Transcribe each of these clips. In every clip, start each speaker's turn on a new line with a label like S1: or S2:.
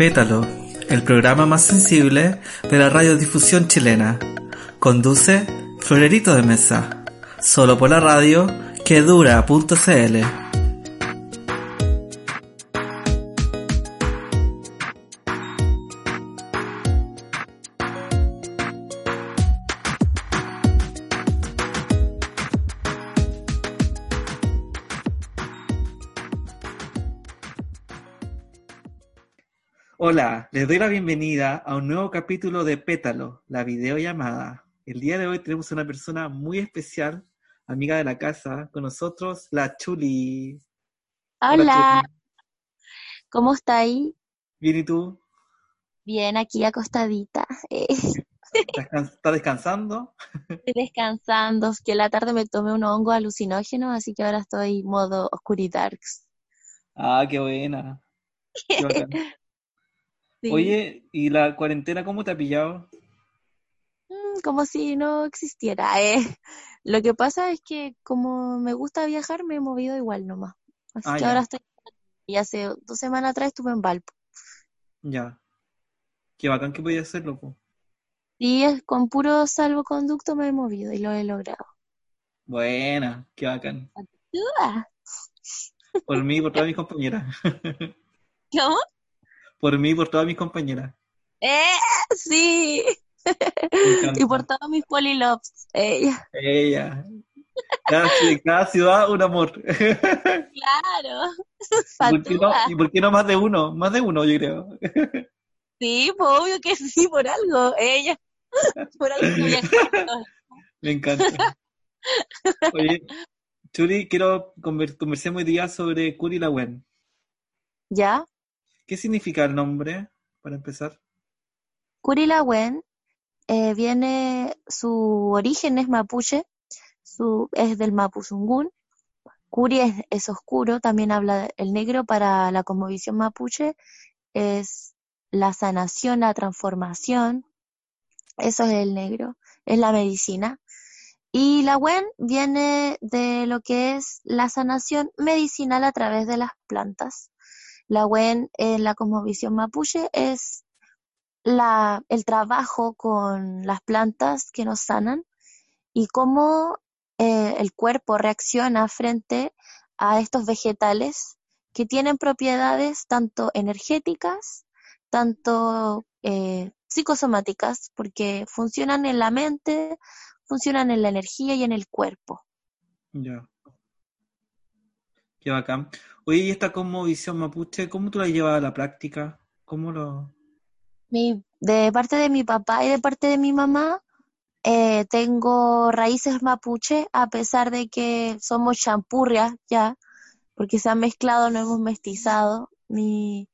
S1: Pétalo, el programa más sensible de la radiodifusión chilena. Conduce Florerito de Mesa, solo por la radio que dura.cl. Hola, les doy la bienvenida a un nuevo capítulo de Pétalo, la videollamada. El día de hoy tenemos una persona muy especial, amiga de la casa, con nosotros, la Chuli.
S2: Hola, ¿cómo está ahí?
S1: Bien, ¿y tú?
S2: Bien, aquí acostadita. Eh,
S1: ¿Estás descansando?
S2: Estoy descansando, que la tarde me tomé un hongo alucinógeno, así que ahora estoy modo oscuridarks.
S1: Ah, qué buena. Qué.
S2: Sí.
S1: Oye, ¿y la cuarentena cómo te ha pillado?
S2: Mm, Como si no existiera. eh. Lo que pasa es que como me gusta viajar, me he movido igual nomás. Así
S1: Ah,
S2: que
S1: ya.
S2: ahora estoy... Y hace dos semanas atrás estuve en Valpo.
S1: Ya. Qué bacán que podías hacerlo, po.
S2: Y es con puro salvoconducto me he movido y lo he logrado.
S1: Buena, qué bacán. Por mí y por todas mis compañeras.
S2: ¿Cómo?
S1: Por mí y por todas mis compañeras.
S2: ¡Eh! Sí. Y por todos mis polilops. Ella.
S1: Ella. Cada, cada ciudad un amor.
S2: Claro.
S1: ¿Por qué no?
S2: Patúa.
S1: ¿Y por qué no más de uno? Más de uno, yo creo.
S2: Sí, pues obvio que sí, por algo. Ella. Por algo que viajando.
S1: Me encanta. Oye, Chuli, quiero conver conversemos hoy día sobre Curi Lawen.
S2: ¿Ya?
S1: ¿Qué significa el nombre, para empezar?
S2: Curilawen eh, viene, su origen es mapuche, es del Mapuzungún. Curi es, es oscuro, también habla el negro para la cosmovisión mapuche, es la sanación, la transformación, eso es el negro, es la medicina. Y la Wen viene de lo que es la sanación medicinal a través de las plantas. La Wen en la cosmovisión mapuche es la, el trabajo con las plantas que nos sanan y cómo eh, el cuerpo reacciona frente a estos vegetales que tienen propiedades tanto energéticas, tanto eh, psicosomáticas, porque funcionan en la mente, funcionan en la energía y en el cuerpo.
S1: Ya. Qué bacán. Oye, y esta cosmovisión mapuche, ¿cómo tú la llevas a la práctica? ¿Cómo lo...?
S2: De parte de mi papá y de parte de mi mamá, eh, tengo raíces mapuche, a pesar de que somos champurrias ya, porque se han mezclado, no hemos mestizado. Mi,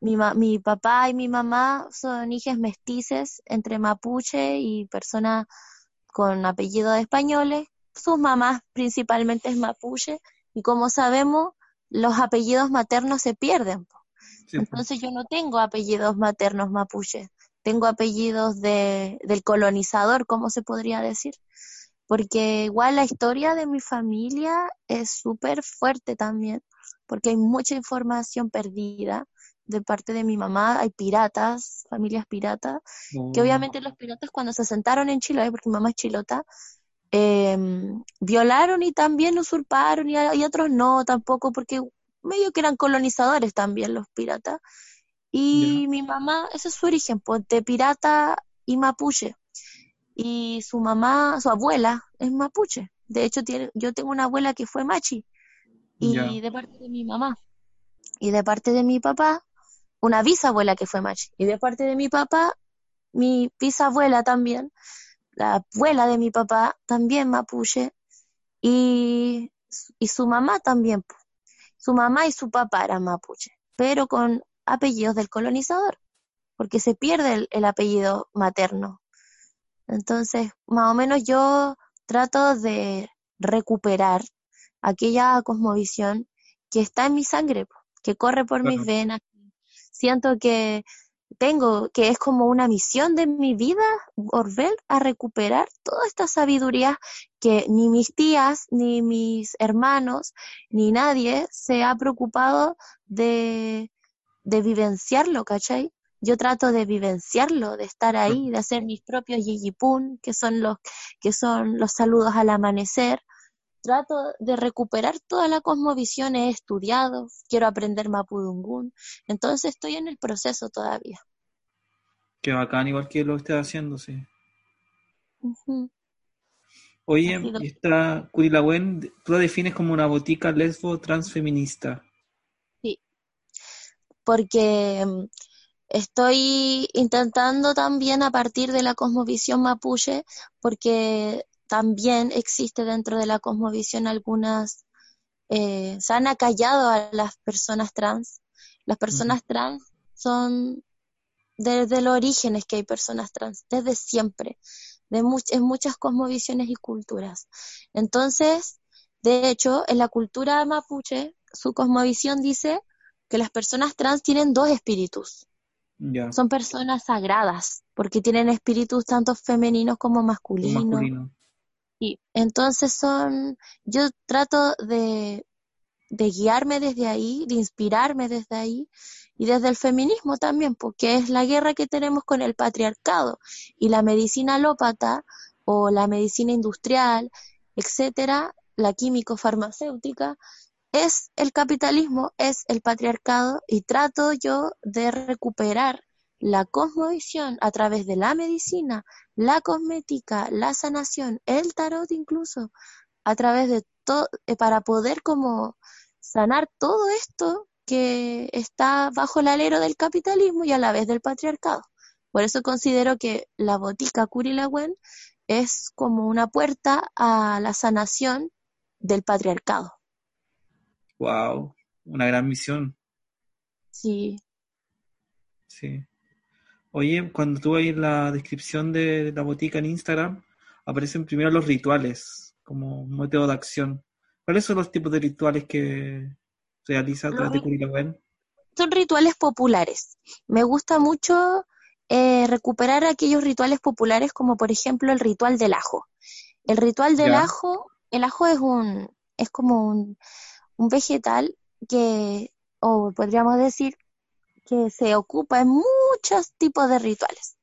S2: mi, mi papá y mi mamá son hijas mestices entre mapuche y personas con apellidos españoles. Sus mamás principalmente es mapuche, y como sabemos, los apellidos maternos se pierden.
S1: Sí.
S2: Entonces yo no tengo apellidos maternos mapuches, tengo apellidos de, del colonizador, ¿cómo se podría decir? Porque igual la historia de mi familia es súper fuerte también, porque hay mucha información perdida de parte de mi mamá, hay piratas, familias piratas, que obviamente los piratas cuando se asentaron en Chile, porque mi mamá es chilota, eh, violaron y también usurparon y, a- y otros no tampoco, porque medio que eran colonizadores también los piratas. Y mi mamá, ese es su origen, pues de pirata y mapuche. Y su mamá, su abuela es mapuche. De hecho, tiene, yo tengo una abuela que fue machi. Y de parte de mi mamá. Y de parte de mi papá, una bisabuela que fue machi. Y de parte de mi papá, mi bisabuela también, la abuela de mi papá, también mapuche. Y y su mamá también. Su mamá y su papá eran mapuche, pero con apellidos del colonizador, porque se pierde el, apellido materno. Entonces, más o menos yo trato de recuperar aquella cosmovisión que está en mi sangre, que corre por mis venas. Siento que tengo, que es como una misión de mi vida, volver a recuperar toda esta sabiduría que ni mis tías, ni mis hermanos, ni nadie se ha preocupado de, de vivenciarlo, ¿cachai? Yo trato de vivenciarlo, de estar ahí, de hacer mis propios yiyipun, que son los, que son los saludos al amanecer, trato de recuperar toda la cosmovisión, he estudiado, quiero aprender Mapudungun, entonces estoy en el proceso todavía.
S1: Qué bacán, igual que lo estés haciendo, sí. Oye, y esta Curilagüen, tú la defines como una botica lesbo transfeminista.
S2: Sí, porque mm, estoy intentando también a partir de la cosmovisión mapuche, porque también existe dentro de la cosmovisión algunas, eh, se han acallado a las personas trans. Las personas trans son desde los orígenes que hay personas trans, desde siempre, de en muchas cosmovisiones y culturas. Entonces, de hecho, en la cultura mapuche, su cosmovisión dice que las personas trans tienen dos espíritus. Son personas sagradas, porque tienen espíritus tanto femeninos como masculinos. Y entonces son, yo trato de, de guiarme desde ahí, de inspirarme desde ahí y desde el feminismo también, porque es la guerra que tenemos con el patriarcado y la medicina alópata o la medicina industrial, etcétera, la químico-farmacéutica, es el capitalismo, es el patriarcado y trato yo de recuperar la cosmovisión a través de la medicina, la cosmética, la sanación, el tarot incluso, a través de todo, eh, para poder como sanar todo esto que está bajo el alero del capitalismo y a la vez del patriarcado. Por eso considero que la botica Curilagüen es como una puerta a la sanación del patriarcado.
S1: Wow, una gran misión.
S2: Sí.
S1: Sí. Oye, cuando tú ves la descripción de la botica en Instagram, aparecen primero los rituales como método de acción. ¿Cuáles son los tipos de rituales que realiza a través de
S2: Son rituales populares. Me gusta mucho eh, recuperar aquellos rituales populares como por ejemplo el ritual del ajo. El ritual del ajo, el ajo es un, es como un, un vegetal que, o podríamos decir, que se ocupa en muchos tipos de rituales.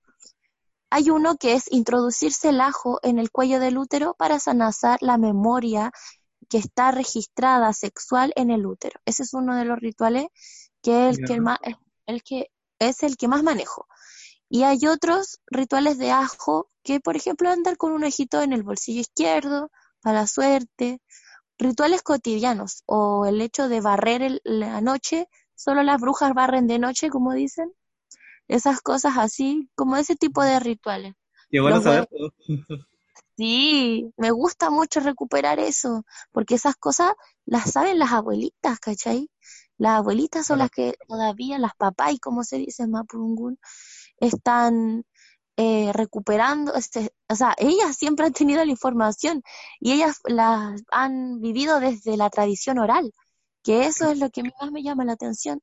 S2: Hay uno que es introducirse el ajo en el cuello del útero para sanazar la memoria que está registrada sexual en el útero. Ese es uno de los rituales que es el que, más, el que es el que más manejo. Y hay otros rituales de ajo que, por ejemplo, andar con un ojito en el bolsillo izquierdo para la suerte, rituales cotidianos o el hecho de barrer la noche solo las brujas barren de noche, como dicen. Esas cosas así, como ese tipo de rituales.
S1: Y bueno
S2: Sí, me gusta mucho recuperar eso, porque esas cosas las saben las abuelitas, ¿cachai? Las abuelitas son las que todavía, las papás, y como se dice en están eh, recuperando, este, o sea, ellas siempre han tenido la información y ellas la han vivido desde la tradición oral que eso es lo que más me llama la atención.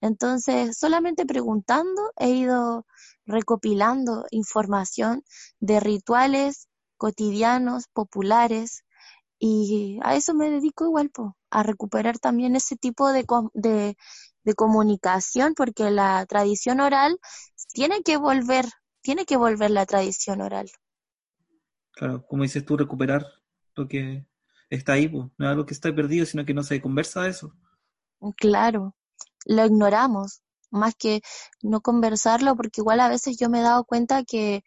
S2: Entonces, solamente preguntando, he ido recopilando información de rituales cotidianos, populares, y a eso me dedico igual, a recuperar también ese tipo de, de, de comunicación, porque la tradición oral tiene que volver, tiene que volver la tradición oral.
S1: Claro, como dices tú, recuperar lo que está ahí, pues. no es algo que está perdido, sino que no se conversa de eso.
S2: Claro, lo ignoramos, más que no conversarlo, porque igual a veces yo me he dado cuenta que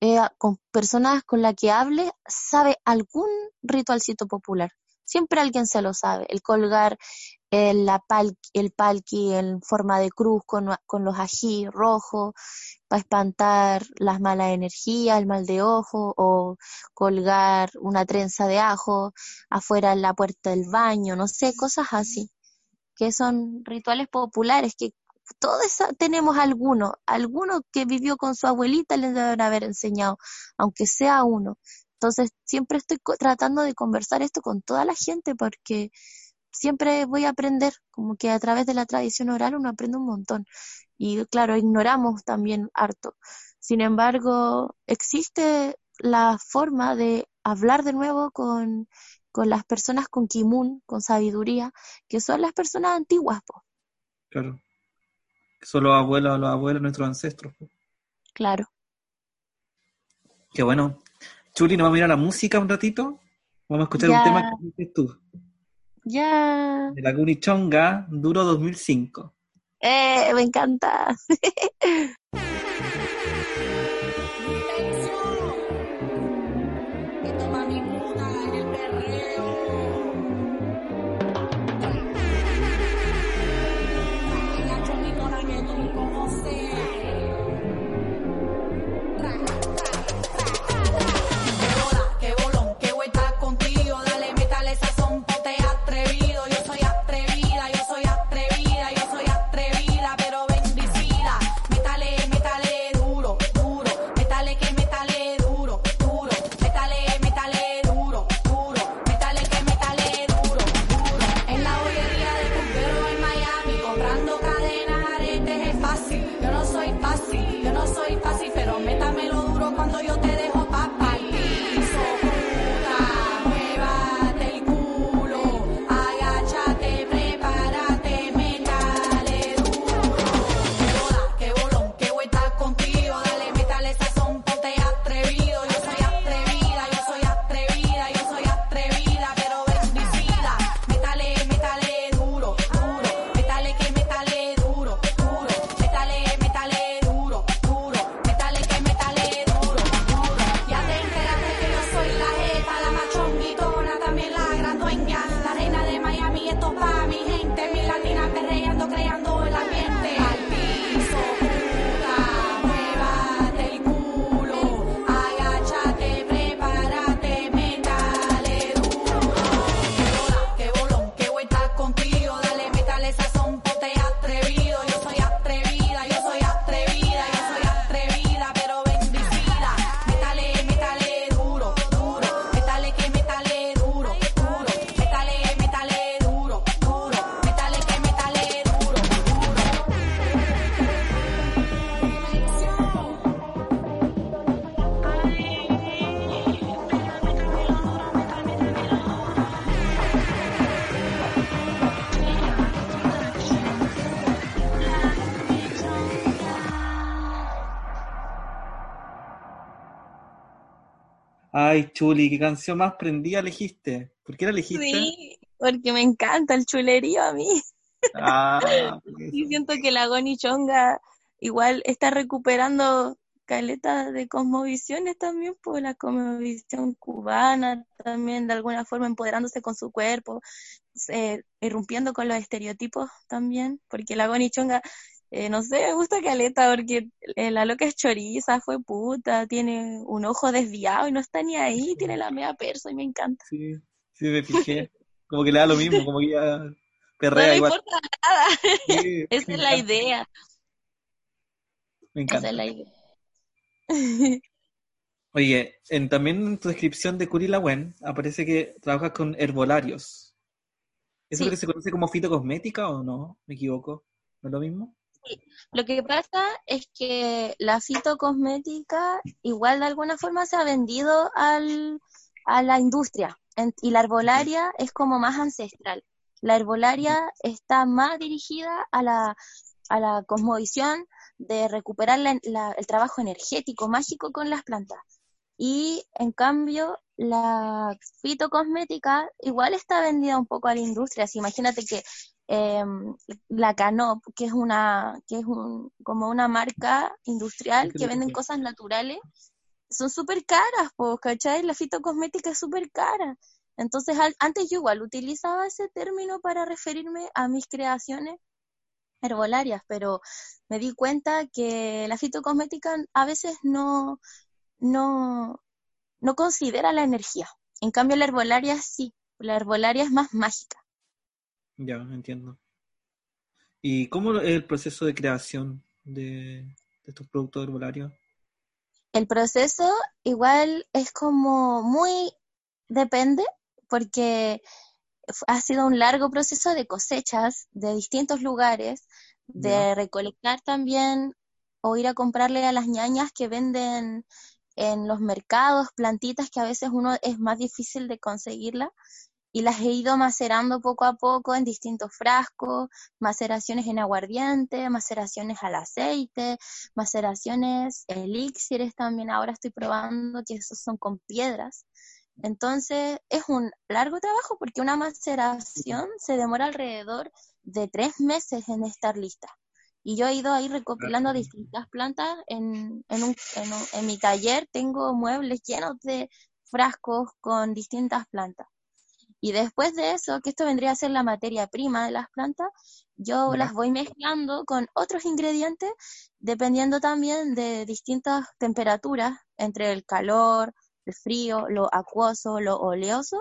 S2: eh, con personas con las que hable sabe algún ritualcito popular. Siempre alguien se lo sabe, el colgar el, la pal, el palqui en forma de cruz con, con los ají rojos para espantar las malas energías, el mal de ojo, o colgar una trenza de ajo afuera en la puerta del baño, no sé, cosas así, que son rituales populares que todos tenemos alguno, alguno que vivió con su abuelita le deben haber enseñado, aunque sea uno. Entonces, siempre estoy tratando de conversar esto con toda la gente porque siempre voy a aprender, como que a través de la tradición oral uno aprende un montón. Y claro, ignoramos también harto. Sin embargo, existe la forma de hablar de nuevo con, con las personas con kimun, con sabiduría, que son las personas antiguas. Po.
S1: Claro. Que son los abuelos, los abuelos, nuestros ancestros.
S2: Claro.
S1: Qué bueno. Chuli, ¿nos vamos a ir a la música un ratito? Vamos a escuchar un tema que dices tú.
S2: Ya.
S1: De la Gunichonga, Duro 2005.
S2: Eh, me encanta.
S1: Chuli, ¿qué canción más prendida elegiste? ¿Por qué la elegiste?
S2: Sí, porque me encanta el chulerío a mí.
S1: Ah,
S2: y siento que la Goni Chonga igual está recuperando caletas de cosmovisiones también, por la cosmovisión cubana, también de alguna forma empoderándose con su cuerpo, eh, irrumpiendo con los estereotipos también, porque la Goni Chonga eh, no sé, me gusta Caleta porque eh, la loca es choriza, fue puta, tiene un ojo desviado y no está ni ahí, tiene la media perso y me encanta.
S1: Sí, sí, me fijé. Como que le da lo mismo, como que ya perrea
S2: no
S1: igual.
S2: No importa nada.
S1: Sí,
S2: Esa es la idea.
S1: Me encanta.
S2: Esa es la idea.
S1: Oye, en, también en tu descripción de Curi Wen aparece que trabajas con herbolarios. ¿Eso
S2: Sí.
S1: es lo que se conoce como fitocosmética o no? ¿Me equivoco? ¿No es lo mismo?
S2: Lo que pasa es que la fitocosmética igual de alguna forma se ha vendido al, a la industria En- y la herbolaria es como más ancestral. La herbolaria está más dirigida a la, a la cosmovisión de recuperar la- la- el trabajo energético mágico con las plantas. Y en cambio, la fitocosmética igual está vendida un poco a la industria. Así, imagínate que em, la Canop, que es una, que es un, como una marca industrial que venden cosas naturales, son súper caras, pues, ¿cachai? La fitocosmética es súper cara. Entonces, al- antes yo igual utilizaba ese término para referirme a mis creaciones herbolarias, pero me di cuenta que la fitocosmética a veces no, no, no considera la energía. En cambio, la herbolaria sí. La herbolaria es más mágica.
S1: Ya, entiendo. ¿Y cómo es el proceso de creación de, de estos productos herbolarios?
S2: El proceso igual es como muy depende porque ha sido un largo proceso de cosechas de distintos lugares, de recolectar también o ir a comprarle a las ñañas que venden en los mercados plantitas que a veces uno es más difícil de conseguirla y las he ido macerando poco a poco en distintos frascos, maceraciones en aguardiente, maceraciones al aceite, maceraciones elixires también ahora estoy probando que esos son con piedras. Entonces es un largo trabajo porque una maceración se demora alrededor de tres meses en estar lista. Y yo he ido ahí recopilando distintas plantas en, en, un, en, un- en mi taller. Tengo muebles llenos de frascos con distintas plantas. Y después de eso, que esto vendría a ser la materia prima de las plantas, yo las voy mezclando con otros ingredientes, dependiendo también de distintas temperaturas, entre el calor, el frío, lo acuoso, lo oleoso,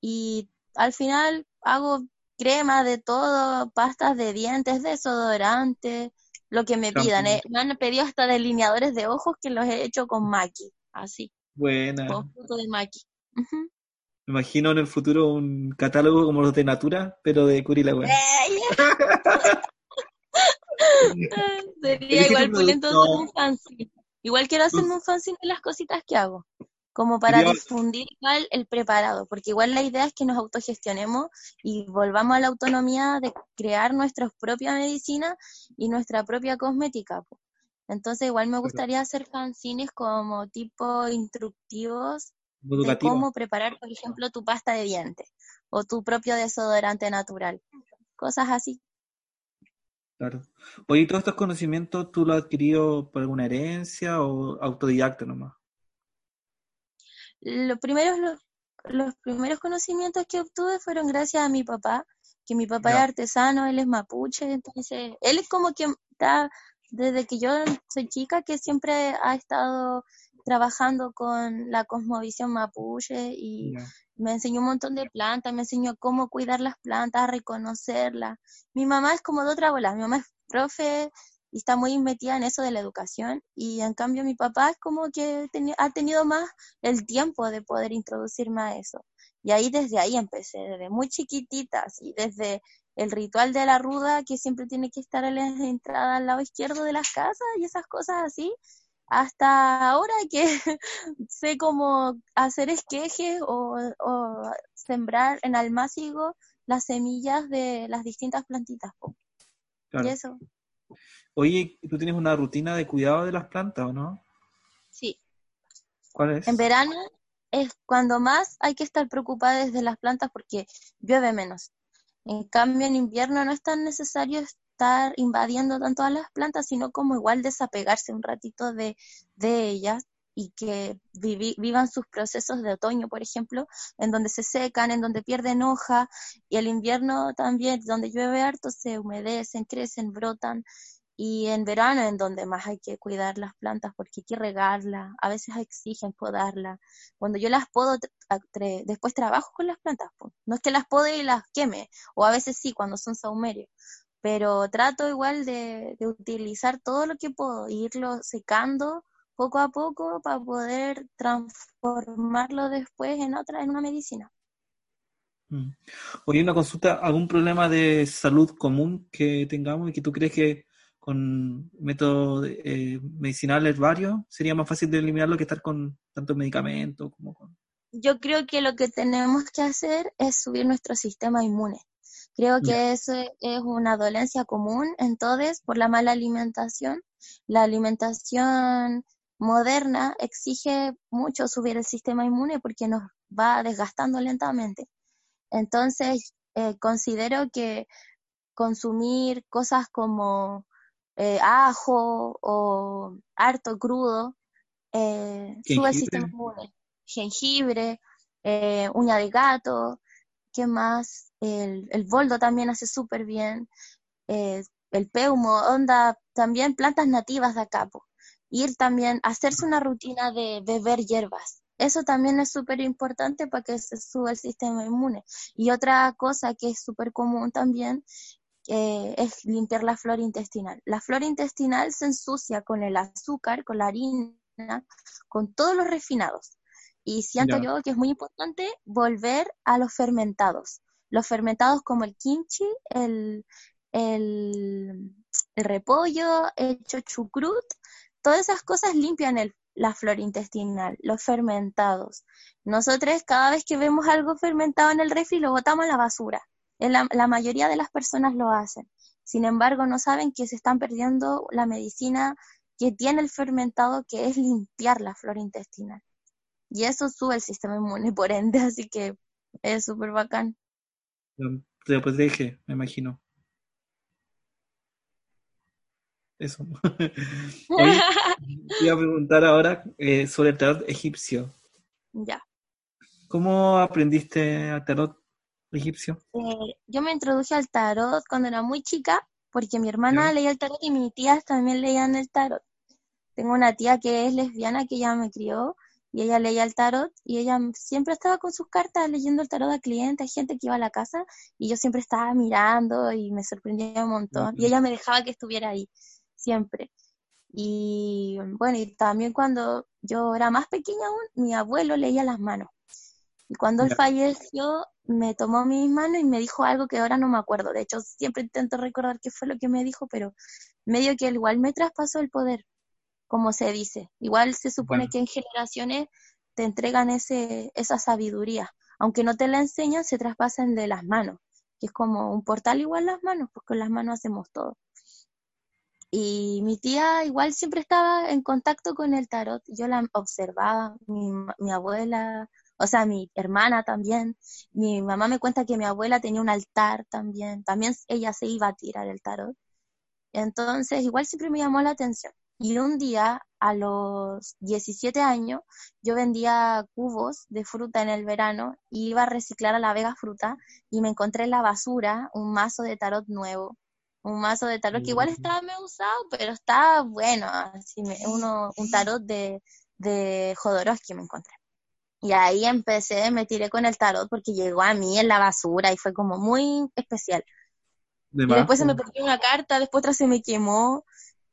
S2: y al final hago crema de todo, pastas de dientes, desodorante, lo que me pidan. Eh. Me han pedido hasta delineadores de ojos que los he hecho con maqui, así,
S1: Buena.
S2: con fruto de maqui. Ujú.
S1: Me imagino en el futuro un catálogo como los de Natura, pero de Curi la wea.
S2: ¡Ey! Sería igual hacer un fanzine. Igual quiero hacerme un fanzine de las cositas que hago, como para difundir igual el preparado, porque igual la idea es que nos autogestionemos y volvamos a la autonomía de crear nuestra propia medicina y nuestra propia cosmética. Entonces igual me gustaría hacer fanzines como tipo instructivos de cómo preparar, por ejemplo, tu pasta de dientes o tu propio desodorante natural. Cosas así.
S1: Claro. Oye, ¿y ¿todos estos conocimientos tú los has adquirido por alguna herencia o autodidacta nomás?
S2: Los primeros, los, los primeros conocimientos que obtuve fueron gracias a mi papá, que mi papá es artesano, él es mapuche, entonces él es como que está, desde que yo soy chica, que siempre ha estado trabajando con la cosmovisión mapuche y me enseñó un montón de plantas, me enseñó cómo cuidar las plantas, a reconocerlas. Mi mamá es como de otra bola, mi mamá es profe y está muy metida en eso de la educación y en cambio mi papá es como que ha tenido más el tiempo de poder introducirme a eso. Y ahí desde ahí empecé, desde muy chiquititas y desde el ritual de la ruda que siempre tiene que estar en la entrada al lado izquierdo de las casas y esas cosas así, hasta ahora que sé cómo hacer esquejes o, o sembrar en almácigo las semillas de las distintas plantitas.
S1: Claro.
S2: Y eso,
S1: Oye, ¿tú tienes una rutina de cuidado de las plantas o no?
S2: sí.
S1: ¿Cuál es?
S2: En verano es cuando más hay que estar preocupada desde las plantas porque llueve menos. En cambio, en invierno no es tan necesario estar invadiendo tanto a las plantas, sino como igual desapegarse un ratito de, de ellas y que vivan sus procesos de otoño, por ejemplo, en donde se secan, en donde pierden hoja, y el invierno también, donde llueve harto, se humedecen, crecen, brotan, y en verano en donde más hay que cuidar las plantas porque hay que regarlas, a veces exigen podarlas. Cuando yo las tre- después trabajo con las plantas, no es que las pode y las queme, o a veces sí, cuando son saumerios, pero trato igual de, de utilizar todo lo que puedo, e irlo secando poco a poco para poder transformarlo después en otra, en una medicina.
S1: Mm. Oye, una consulta, ¿algún problema de salud común que tengamos y que tú crees que con métodos eh, medicinales varios sería más fácil de eliminarlo que estar con tantos medicamentos como con...
S2: yo creo que lo que tenemos que hacer es subir nuestro sistema inmune. Creo que eso es una dolencia común en todos por la mala alimentación. La alimentación moderna exige mucho subir el sistema inmune porque nos va desgastando lentamente. Entonces, eh, considero que consumir cosas como eh, ajo o harto crudo eh, sube el sistema inmune. Jengibre, eh, uña de gato, ¿qué más? El, el boldo también hace súper bien, eh, el peumo, onda, también plantas nativas de acá. po. Ir también, hacerse una rutina de beber hierbas. Eso también es súper importante para que se suba el sistema inmune. Y otra cosa que es súper común también eh, es limpiar la flora intestinal. La flora intestinal se ensucia con el azúcar, con la harina, con todos los refinados. Y siento
S1: Ya.
S2: yo que es muy importante volver a los fermentados. Los fermentados como el kimchi, el, repollo, el chucrut, todas esas cosas limpian la flora intestinal, los fermentados. Nosotros cada vez que vemos algo fermentado en el refri lo botamos a la basura. La, la mayoría de las personas lo hacen. Sin embargo, no saben que se están perdiendo la medicina que tiene el fermentado, que es limpiar la flora intestinal. Y eso sube el sistema inmune, por ende, así que es súper bacán.
S1: Después deje, me imagino. Eso. Oye, te iba a preguntar ahora eh, sobre el tarot egipcio.
S2: Ya.
S1: ¿Cómo aprendiste a tarot egipcio?
S2: Eh, yo me introduje al tarot cuando era muy chica, porque mi hermana leía el tarot y mis tías también leían el tarot. Tengo una tía que es lesbiana que ya me crió y ella leía el tarot y ella siempre estaba con sus cartas leyendo el tarot a clientes, a gente que iba a la casa y yo siempre estaba mirando y me sorprendía un montón. Y ella me dejaba que estuviera ahí, siempre. Y bueno, y también cuando yo era más pequeña aún, mi abuelo leía las manos. Y cuando él falleció, me tomó mis manos y me dijo algo que ahora no me acuerdo. De hecho, siempre intento recordar qué fue lo que me dijo, pero medio que él igual me traspasó el poder, como se dice. Igual se supone
S1: Bueno.
S2: que en generaciones te entregan ese, esa sabiduría. Aunque no te la enseñan, se traspasan de las manos, que es como un portal igual las manos, porque con las manos hacemos todo. Y mi tía igual siempre estaba en contacto con el tarot. Yo la observaba, mi, mi abuela, o sea, mi hermana también. Mi mamá me cuenta que mi abuela tenía un altar también. También ella se iba a tirar el tarot. Entonces, igual siempre me llamó la atención. Y un día, a los 17 años, yo vendía cubos de fruta en el verano y iba a reciclar a la Vega Fruta y me encontré en la basura un mazo de tarot nuevo. Un mazo de tarot que igual estaba medio usado, pero estaba bueno. Así me- uno, un tarot de, de Jodorowsky me encontré. Y ahí empecé, me tiré con el tarot porque llegó a mí en la basura y fue como muy especial.
S1: De
S2: Y después se me perdió una carta, después otra se me quemó.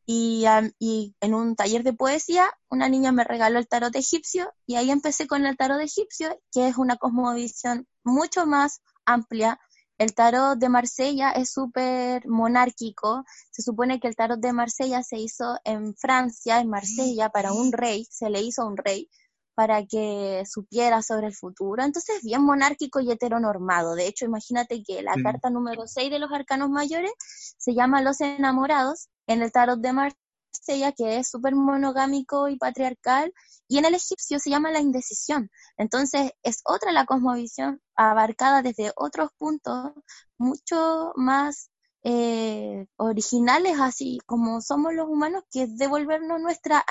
S2: Y, y en un taller de poesía, una niña me regaló el tarot egipcio y ahí empecé con el tarot egipcio, que es una cosmovisión mucho más amplia. El tarot de Marsella es súper monárquico. Se supone que el tarot de Marsella se hizo en Francia, en Marsella, para un rey, se le hizo a un rey para que supiera sobre el futuro. Entonces, bien monárquico y heteronormado. De hecho, imagínate que la carta número 6 de los arcanos mayores se llama Los enamorados en el tarot de Marsella, que es súper monogámico y patriarcal, y en el egipcio se llama la indecisión. Entonces, es otra la cosmovisión abarcada desde otros puntos mucho más eh, originales, así como somos los humanos, que es devolvernos nuestra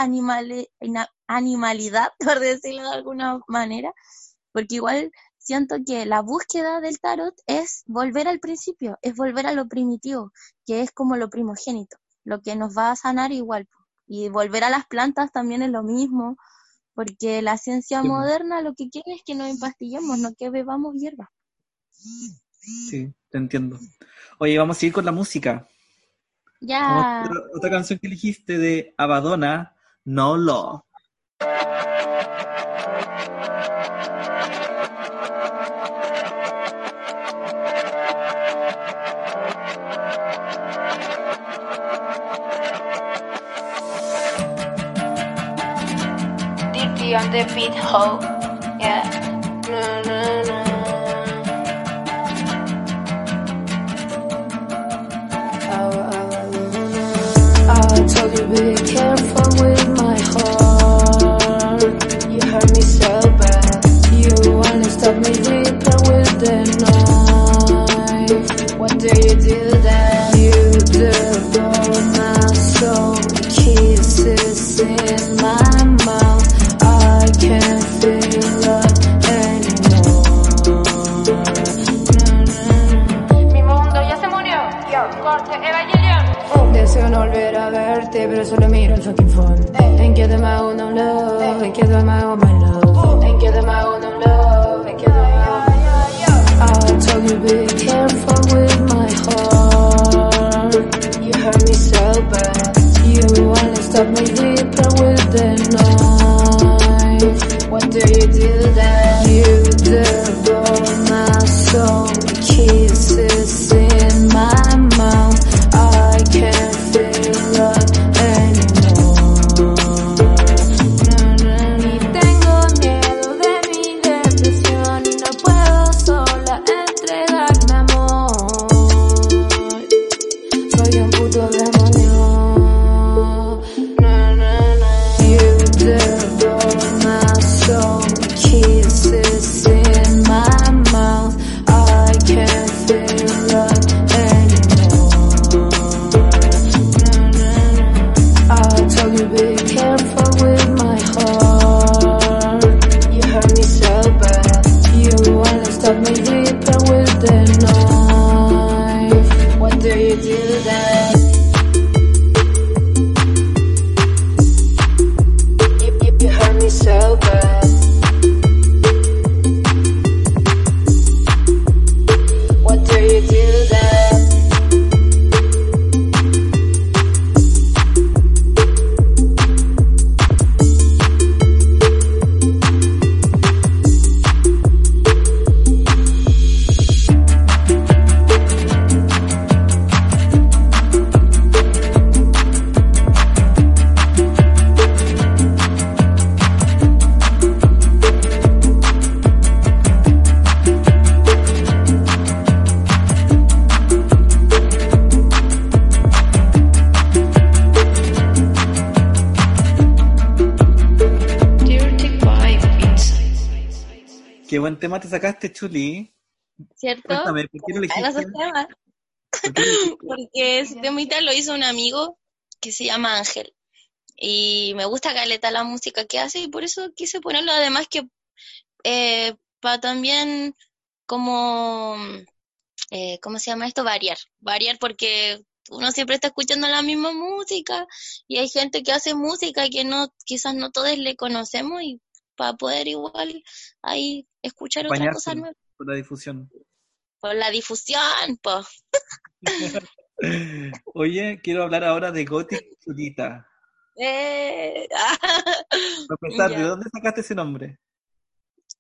S2: animalidad, por decirlo de alguna manera, porque igual siento que la búsqueda del tarot es volver al principio, es volver a lo primitivo, que es como lo primogénito, lo que nos va a sanar igual. Y volver a las plantas también es lo mismo, porque la ciencia
S1: Sí,
S2: moderna lo que quiere es que nos empastillemos, no que bebamos hierba.
S1: Sí, te entiendo. Oye, vamos a seguir con la música.
S2: Ya,
S1: otra canción que elegiste de Abadona, No Law.
S3: The beat hoe. Yeah. No, no, no. I told you be careful with my heart. You hurt me so bad. You wanna stop me deeper with the knife. What do you do
S1: Chuli.
S2: ¿Cierto?
S1: Cuéntame, ¿por qué no elegiste?
S2: temas.
S1: ¿Por qué no elegiste?
S2: Porque ese temita lo hizo un amigo que se llama Ángel. Y me gusta caleta la música que hace y por eso quise ponerlo. Además que eh, para también como, eh, ¿cómo se llama esto? Variar. Variar porque uno siempre está escuchando la misma música y hay gente que hace música que no, quizás no todos le conocemos y para poder igual ahí escuchar otra cosa
S1: Bañarse
S2: nueva.
S1: por la difusión.
S2: Por la difusión, pues.
S1: Oye, quiero hablar ahora de Gothic Chulita.
S2: Eh,
S1: Para empezar, ¿de dónde sacaste ese nombre?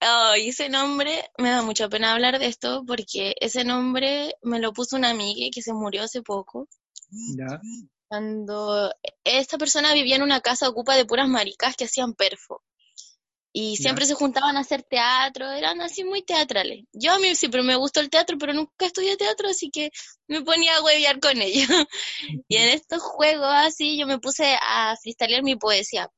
S2: Ay, ese nombre, me da mucha pena hablar de esto porque ese nombre me lo puso una amiga que se murió hace poco.
S1: Ya.
S2: Cuando esta persona vivía en una casa ocupa de puras maricas que hacían perfo. Y siempre se juntaban a hacer teatro, eran así muy teatrales. Yo a mí siempre me gustó el teatro, pero nunca estudié teatro, así que me ponía a huevear con ellos. Y en estos juegos así yo me puse a freestylear mi poesía.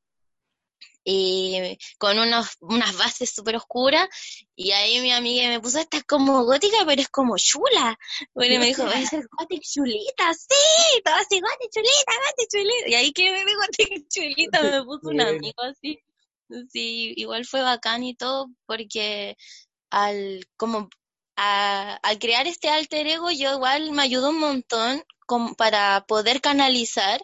S2: Y con unos, unas bases súper oscuras. Y ahí mi amiga me puso, esta es como gótica, pero es como chula. Bueno, y me dijo, es gótica chulita, sí, todo así, gótica chulita, gótica chulita. Y ahí que me gótica chulita, me puso un amigo así. Sí, igual fue bacán y todo, porque al, como, a- al crear este alter ego, yo igual me ayudó un montón para poder canalizar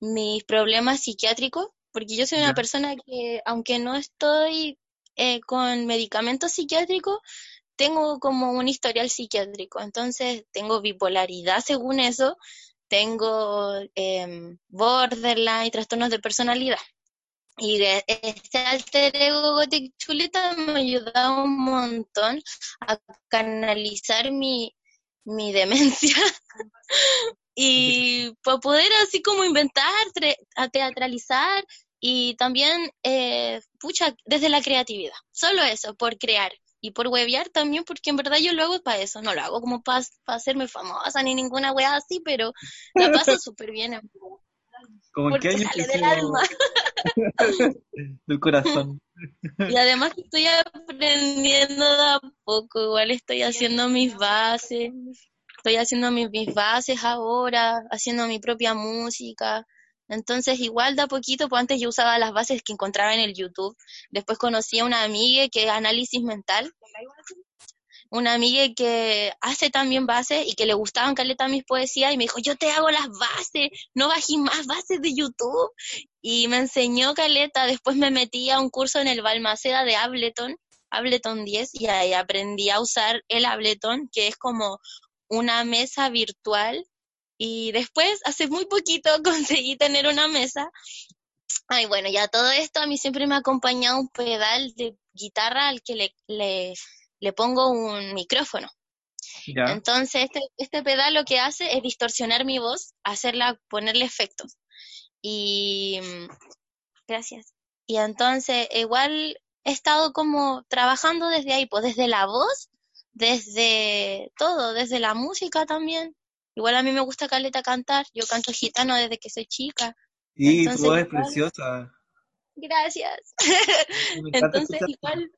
S2: mis problemas psiquiátricos, porque yo soy una persona que, aunque no estoy eh, con medicamentos psiquiátricos, tengo como un historial psiquiátrico. Entonces, tengo bipolaridad según eso, tengo em, borderline, trastornos de personalidad. Y este alter ego Gothic Chuleta me ayudó un montón a canalizar mi, mi demencia y para poder así como inventar, a teatralizar y también, eh, pucha, desde la creatividad. Solo eso, por crear y por huevear también, porque en verdad yo lo hago para eso, no lo hago como para hacerme famosa ni ninguna wea así, pero la paso súper bien, en verdad,
S1: ¿Cómo en qué
S2: porque
S1: año
S2: sale del alma.
S1: del corazón?
S2: Y además estoy aprendiendo de a poco, igual estoy haciendo mis bases, estoy haciendo mis, mis bases ahora, haciendo mi propia música. Entonces, igual de a poquito, pues antes yo usaba las bases que encontraba en el YouTube. Después conocí a una amiga que es análisis mental. Una amiga que hace también bases y que le gustaban caleta mis poesías y me dijo, yo te hago las bases, no bajé más bases de YouTube. Y me enseñó caleta, después me metí a un curso en el Balmaceda de Ableton, Ableton 10, y ahí aprendí a usar el Ableton, que es como una mesa virtual. Y después, hace muy poquito, conseguí tener una mesa. Ay, bueno, ya todo esto a mí siempre me ha acompañado un pedal de guitarra al que le, le pongo un micrófono.
S1: Ya.
S2: Entonces, este, este pedal lo que hace es distorsionar mi voz, hacerla, ponerle efectos. Y gracias. Y entonces, igual he estado como trabajando desde ahí, pues desde la voz, desde todo, desde la música también. Igual a mí me gusta caleta cantar, yo canto gitano desde que soy chica.
S1: Y
S2: Entonces,
S1: tu voz es preciosa.
S2: Gracias.
S1: Me
S2: Entonces, igual,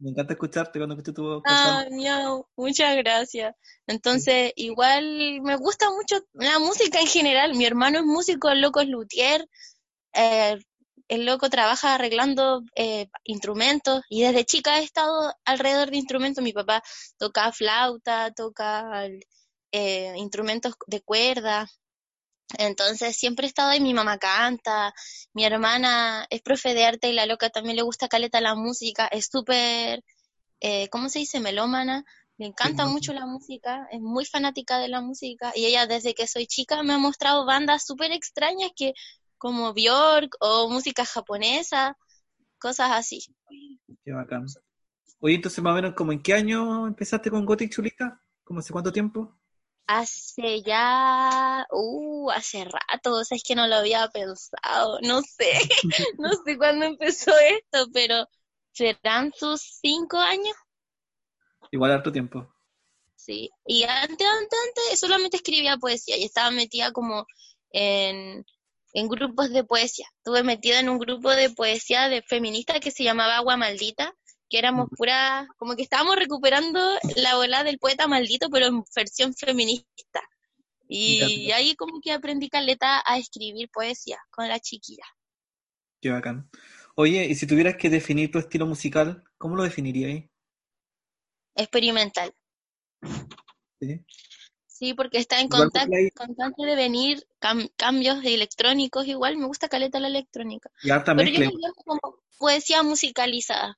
S1: Me encanta escucharte cuando escucho tu voz.
S2: Ah, miau, muchas gracias. Entonces, igual me gusta mucho la música en general. Mi hermano es músico, el loco es luthier. eh, el loco trabaja arreglando eh, instrumentos y desde chica he estado alrededor de instrumentos. Mi papá toca flauta, toca eh, instrumentos de cuerda. Entonces siempre he estado ahí, mi mamá canta, mi hermana es profe de arte y la loca también le gusta caleta la música, es súper, eh, ¿cómo se dice? Melómana, le encanta mucho la música, es muy fanática de la música y ella desde que soy chica me ha mostrado bandas súper extrañas que como Björk o música japonesa, cosas así.
S1: Qué bacán. Oye, entonces más o menos, ¿como en qué año empezaste con Gothic Chulita? ¿Cómo hace cuánto tiempo?
S2: Hace ya, uh, hace rato, o sea, es que no lo había pensado, no sé, no sé cuándo empezó esto, pero serán sus cinco años,
S1: Igual harto tiempo.
S2: sí. Y antes, antes, antes, solamente escribía poesía y estaba metida como en, en grupos de poesía. Estuve metida en un grupo de poesía de feminista que se llamaba Agua Maldita, que éramos pura, como que estábamos recuperando la ola del poeta maldito, pero en versión feminista. Y
S1: Ya.
S2: ahí como que aprendí caleta a escribir poesía con la chiquilla.
S1: Qué bacán. Oye, y si tuvieras que definir tu estilo musical, ¿cómo lo definirías?
S2: Experimental.
S1: ¿Sí?
S2: Sí, porque está en contacto, constante de venir cam- cambios electrónicos, igual me gusta caleta la electrónica.
S1: Y harta
S2: Pero yo
S1: mezcla.
S2: lo llamo como poesía musicalizada,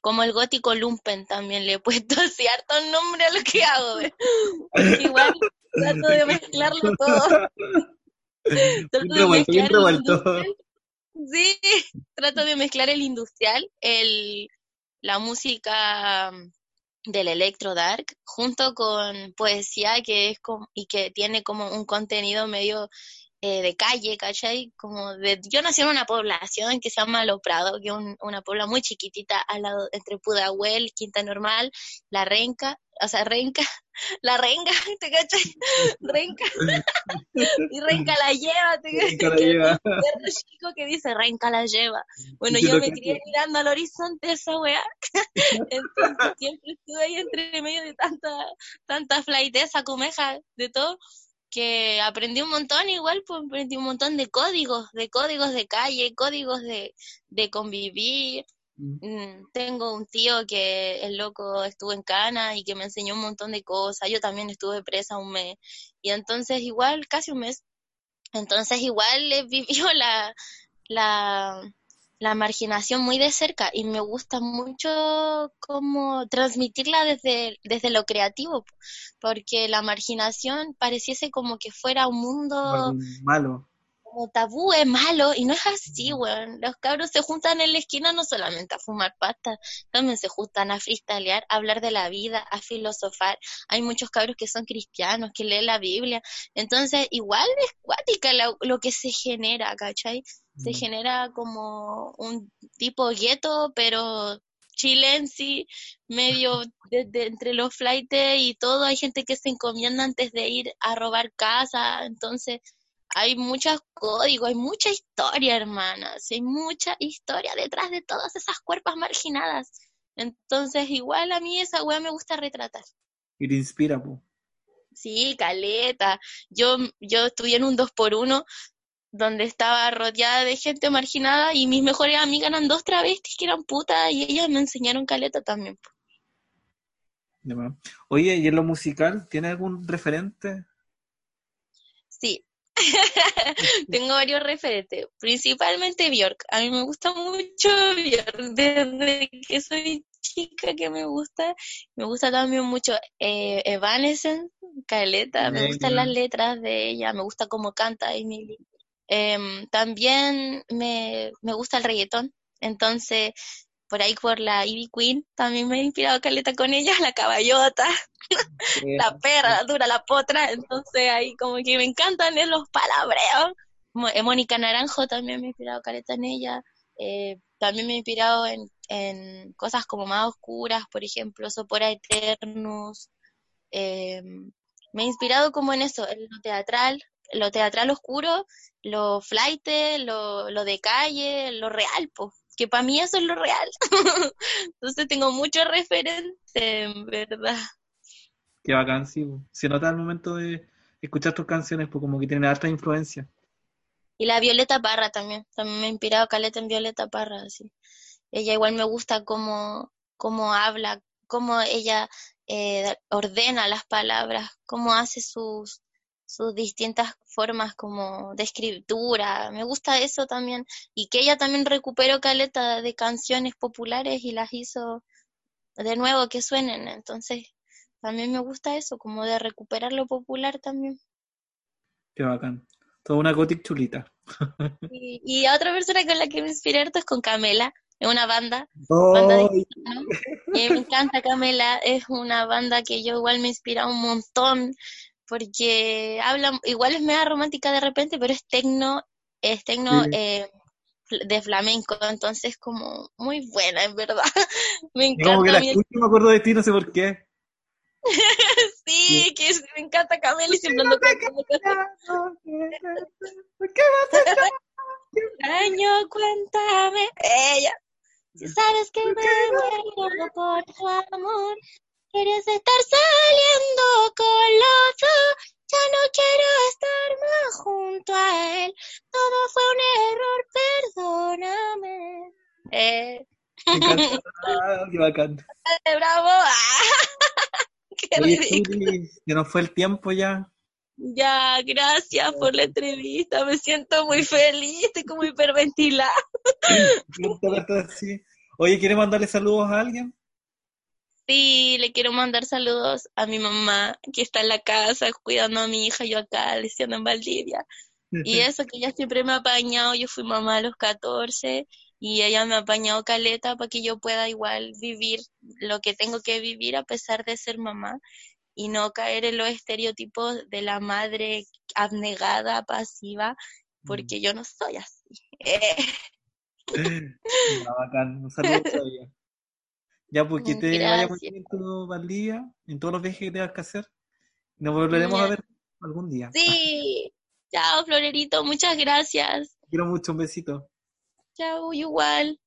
S2: como el gótico lumpen también le he puesto así harto nombre a lo que hago. igual trato de mezclarlo todo. Trato de mezclar. Sí, trato de mezclar el industrial, el, la música mm, del electro dark, junto con poesía que es como, y que tiene como un contenido medio eh, de calle, ¿cachai? Como de, yo nací en una población que se llama Lo Prado, que es un- una puebla muy chiquitita al lado entre Pudahuel, Quinta Normal, La Renca, o sea, Renca, La Renga, ¿te cachai? Renca, y Renca la lleva, ¿te
S1: Renca la
S2: cachai?
S1: lleva.
S2: Un perro chico que dice Renca la lleva. Bueno, yo me crié mirando al horizonte esa weá. Entonces siempre estuve ahí entre medio de tanta, tanta flaiteza, comeja, de todo, que aprendí un montón igual, pues aprendí un montón de códigos, de códigos de calle, códigos de, de convivir. Mm, Tengo un tío que el loco estuvo en Cana y que me enseñó un montón de cosas. Yo también estuve presa un mes. Y entonces igual, casi un mes. Entonces igual he vivido la, la, la marginación muy de cerca y me gusta mucho como transmitirla desde, desde lo creativo, porque la marginación pareciese como que fuera un mundo
S1: malo.
S2: como tabú, es malo, y no es así, weón. Los cabros se juntan en la esquina no solamente a fumar pasta, también se juntan a freestylear, a hablar de la vida, a filosofar. Hay muchos cabros que son cristianos, que leen la Biblia. Entonces, igual es cuática lo, lo que se genera, ¿cachai? Se genera como un tipo gueto, pero chilense, medio de- de- entre los flightes y todo. Hay gente que se encomienda antes de ir a robar casa, entonces hay muchos códigos, hay mucha historia, hermanas, hay mucha historia detrás de todas esas cuerpas marginadas. Entonces, igual a mí esa weá me gusta retratar.
S1: Y te inspira, po.
S2: Sí, caleta. Yo, yo estuve en un dos por uno donde estaba rodeada de gente marginada y mis mejores amigas eran dos travestis que eran putas y ellas me enseñaron caleta también.
S1: Oye, ¿y en lo musical tiene algún referente?
S2: Sí. Tengo varios referentes, principalmente Bjork. A mí me gusta mucho Bjork desde que soy chica que me gusta. Me gusta también mucho eh, Evanescence, Caleta. Me gustan las letras de ella, me gusta cómo canta Emily. Em, también me, me gusta el reggaetón. Entonces, por ahí por la Ivy Queen, también me he inspirado caleta con ella, la caballota, la perra, la dura, la potra, entonces ahí como que me encantan eh, los palabreos. Eh, Mónica Naranjo también me he inspirado caleta en ella, eh, también me he inspirado en, en cosas como más oscuras, por ejemplo, Sopora Eternus, eh, me he inspirado como en eso, en lo teatral, lo teatral oscuro, lo flight, lo, lo de calle, lo real, pues, que para mí eso es lo real. Entonces tengo muchos referentes, en verdad.
S1: Qué bacán, sí. Se nota al momento de escuchar tus canciones, pues como que tiene alta influencia.
S2: Y la Violeta Parra también, también me ha inspirado caleta en Violeta Parra, así. Ella igual me gusta cómo, cómo habla, cómo ella eh, ordena las palabras, cómo hace sus, sus distintas formas como de escritura. Me gusta eso también. Y que ella también recuperó caleta de canciones populares y las hizo de nuevo que suenen. Entonces, también me gusta eso, como de recuperar lo popular también.
S1: Qué bacán. Toda una gothic chulita.
S2: Y, y a otra persona con la que me inspiré harto es con Camela, es una banda, banda de me encanta Camela, es una banda que yo igual me inspira un montón, porque habla, igual es media romántica de repente, pero es tecno, es tecno
S1: Sí.
S2: eh, de flamenco, entonces como muy buena, en verdad. Me
S1: Y como que
S2: encanta
S1: la
S2: a
S1: escucho me acuerdo de ti, no sé por qué.
S2: sí, que es- me encanta Camela y siempre ando cantando cosas extraño, cuéntame, ella. Si sabes que me muero por tu amor, quieres estar saliendo con otro, ya no quiero estar más junto a él. Todo fue un error, perdóname. Eh,
S1: Me encanta. Ah, qué bacán.
S2: bravo. Qué
S1: Oye,
S2: ridículo.
S1: Se nos fue el tiempo ya.
S2: Ya, gracias por la entrevista. Me siento muy feliz, estoy como hiperventilada.
S1: Oye, ¿quieres mandarle saludos a alguien?
S2: Sí, le quiero mandar saludos a mi mamá, que está en la casa cuidando a mi hija, yo acá, leciendo en Valdivia. Y eso que ella siempre me ha apañado, yo fui mamá a los 14 y ella me ha apañado caleta para que yo pueda igual vivir lo que tengo que vivir a pesar de ser mamá y no caer en los estereotipos de la madre abnegada, pasiva, porque yo no soy así. Eh,
S1: bacán. Un saludo Ya, pues que te vaya muy
S2: Gracias.
S1: bien en todos los viajes que tengas que hacer. Nos volveremos a ver algún día.
S2: Sí, chao Florerito, muchas gracias.
S1: Te quiero mucho, un besito.
S2: Chao, igual.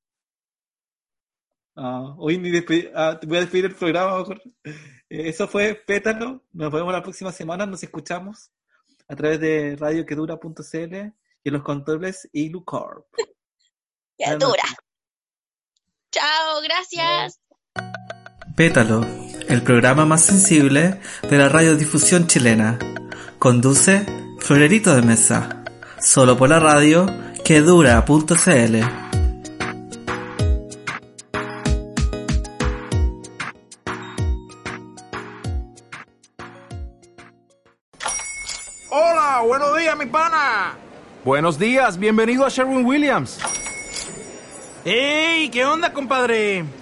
S1: Ah, hoy ni despe- ah, te voy a despedir el programa. mejor. Eh, Eso fue Pétalo. Nos vemos la próxima semana. Nos escuchamos a través de radioquedura.cl y en los controles Ilucorp.
S2: Qué dura. Chao, gracias.
S4: Pétalo, el programa más sensible de la radiodifusión chilena. Conduce Florerito de Mesa. Solo por la radio quedura.cl.
S5: Hola, buenos días, mi pana.
S6: Buenos días, bienvenido a Sherwin Williams.
S5: ¡Ey! ¿Qué onda, compadre?